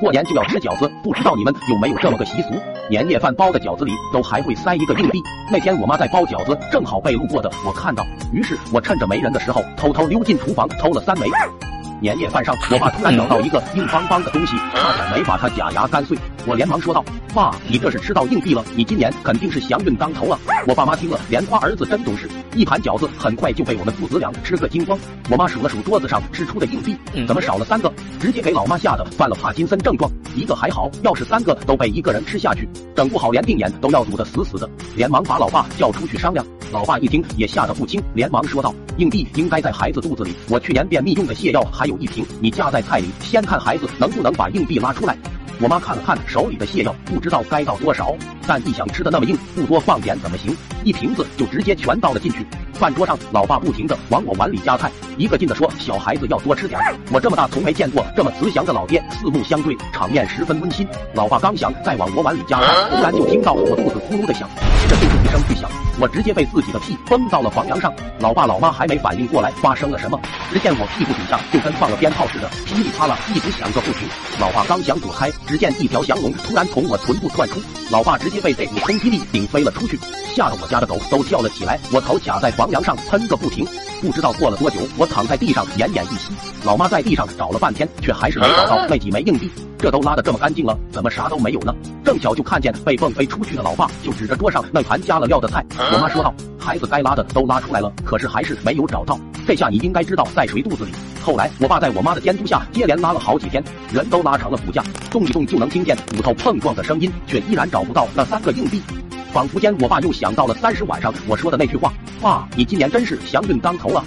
过年就要吃饺子，不知道你们有没有这么个习俗？年夜饭包的饺子里都还会塞一个硬币。那天我妈在包饺子，正好被路过的我看到，于是我趁着没人的时候，偷偷溜进厨房偷了三枚。年夜饭上，我爸突然咬到一个硬邦邦的东西，差点没把他假牙干碎。我连忙说道：“爸，你这是吃到硬币了，你今年肯定是祥运当头啊！”我爸妈听了，连夸儿子真懂事。一盘饺子很快就被我们父子俩吃个精光。我妈数了数桌子上吃出的硬币，怎么少了三个？直接给老妈吓得犯了帕金森症状。一个还好，要是三个都被一个人吃下去，整不好连腚眼都要堵得死死的。连忙把老爸叫出去商量。老爸一听也吓得不轻，连忙说道：“硬币应该在孩子肚子里，我去年便秘用的泻药还有一瓶，你夹在菜里，先看孩子能不能把硬币拉出来。”我妈看了看手里的泻药，不知道该倒多少，但一想吃的那么硬，不多放点怎么行？一瓶子就直接全倒了进去。饭桌上，老爸不停的往我碗里夹菜，一个劲的说：“小孩子要多吃点。”我这么大从没见过这么慈祥的老爹，四目相对，场面十分温馨。老爸刚想再往我碗里夹菜，突然就听到我肚子咕噜的响，这就是一声巨响，我直接被自己的屁崩到了房梁上。老爸老妈还没反应过来发生了什么，只见我屁股底下就跟放了鞭炮似的，噼里啪啦一直响个不停。老爸刚想躲开，只见一条降龙突然从我臀部窜出，老爸直接被这股冲击力顶飞了出去，吓得我家的狗都跳了起来，我头卡在房梁上喷个不停。不知道过了多久，我躺在地上奄奄一息。老妈在地上找了半天，却还是没找到那几枚硬币。这都拉得这么干净了，怎么啥都没有呢？正巧就看见被蹦飞出去的老爸，就指着桌上那盘加了料的菜。我妈说道：“孩子该拉的都拉出来了，可是还是没有找到。这下你应该知道在谁肚子里。”后来，我爸在我妈的监督下，接连拉了好几天，人都拉成了骨架，动一动就能听见骨头碰撞的声音，却依然找不到那三个硬币。仿佛间，我爸又想到了三十晚上我说的那句话：“爸，你今年真是祥运当头啊！”